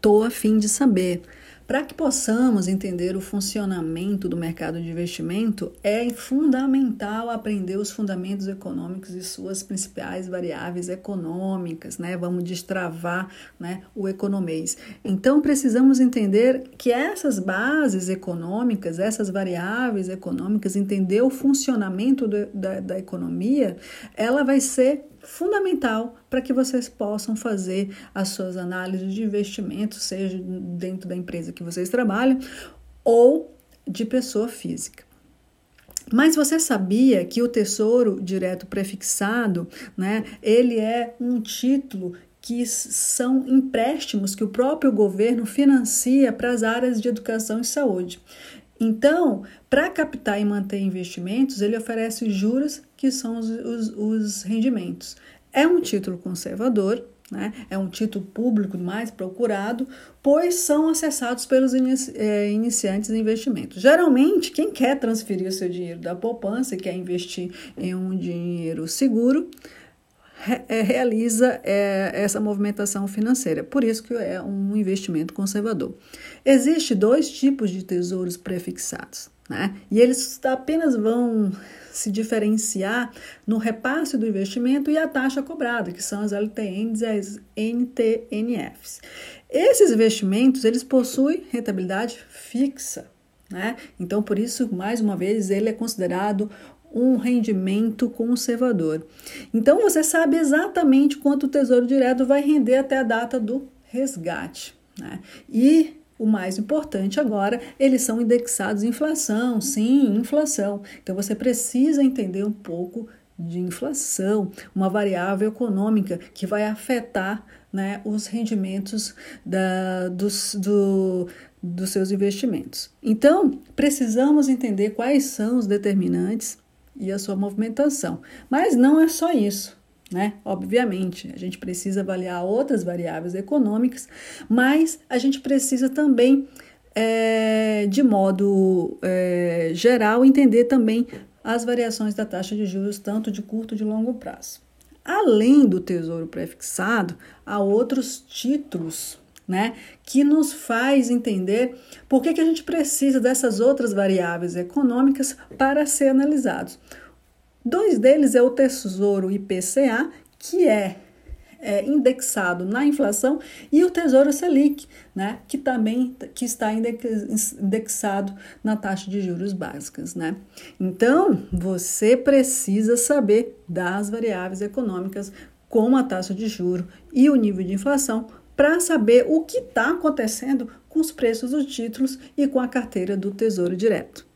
Tô a fim de saber. Para que possamos entender o funcionamento do mercado de investimento, é fundamental aprender os fundamentos econômicos e suas principais variáveis econômicas, né? Vamos destravar né, o economês. Então, precisamos entender que essas bases econômicas, essas variáveis econômicas, entender o funcionamento do, da, da economia, ela vai ser fundamental para que vocês possam fazer as suas análises de investimento, seja dentro da empresa que vocês trabalham ou de pessoa física. Mas você sabia que o Tesouro Direto Prefixado, né, ele é um título que são empréstimos que o próprio governo financia para as áreas de educação e saúde. Então, para captar e manter investimentos, ele oferece juros que são os, os, os rendimentos. É um título conservador, né? é um título público mais procurado, pois são acessados pelos inici é, iniciantes em investimentos. Geralmente, quem quer transferir o seu dinheiro da poupança e quer investir em um dinheiro seguro, realiza é, essa movimentação financeira. Por isso que é um investimento conservador. Existem dois tipos de tesouros prefixados, né? E eles apenas vão se diferenciar no repasse do investimento e a taxa cobrada, que são as LTNs e as NTNFs. Esses investimentos, eles possuem rentabilidade fixa, né? Então, por isso, mais uma vez, ele é considerado um rendimento conservador. Então, você sabe exatamente quanto o Tesouro Direto vai render até a data do resgate. Né? E o mais importante agora, eles são indexados em inflação, sim, inflação. Então você precisa entender um pouco de inflação, uma variável econômica que vai afetar né, os rendimentos da, dos, do, dos seus investimentos. Então, precisamos entender quais são os determinantes e a sua movimentação. Mas não é só isso. Né? Obviamente, a gente precisa avaliar outras variáveis econômicas, mas a gente precisa também, é, de modo é, geral, entender também as variações da taxa de juros, tanto de curto de longo prazo. Além do tesouro prefixado, há outros títulos né, que nos faz entender por que, que a gente precisa dessas outras variáveis econômicas para ser analisados. Dois deles é o Tesouro IPCA, que é, é indexado na inflação, e o Tesouro Selic, né, que também que está indexado na taxa de juros básicas, né? Então, você precisa saber das variáveis econômicas como a taxa de juro e o nível de inflação para saber o que está acontecendo com os preços dos títulos e com a carteira do Tesouro Direto.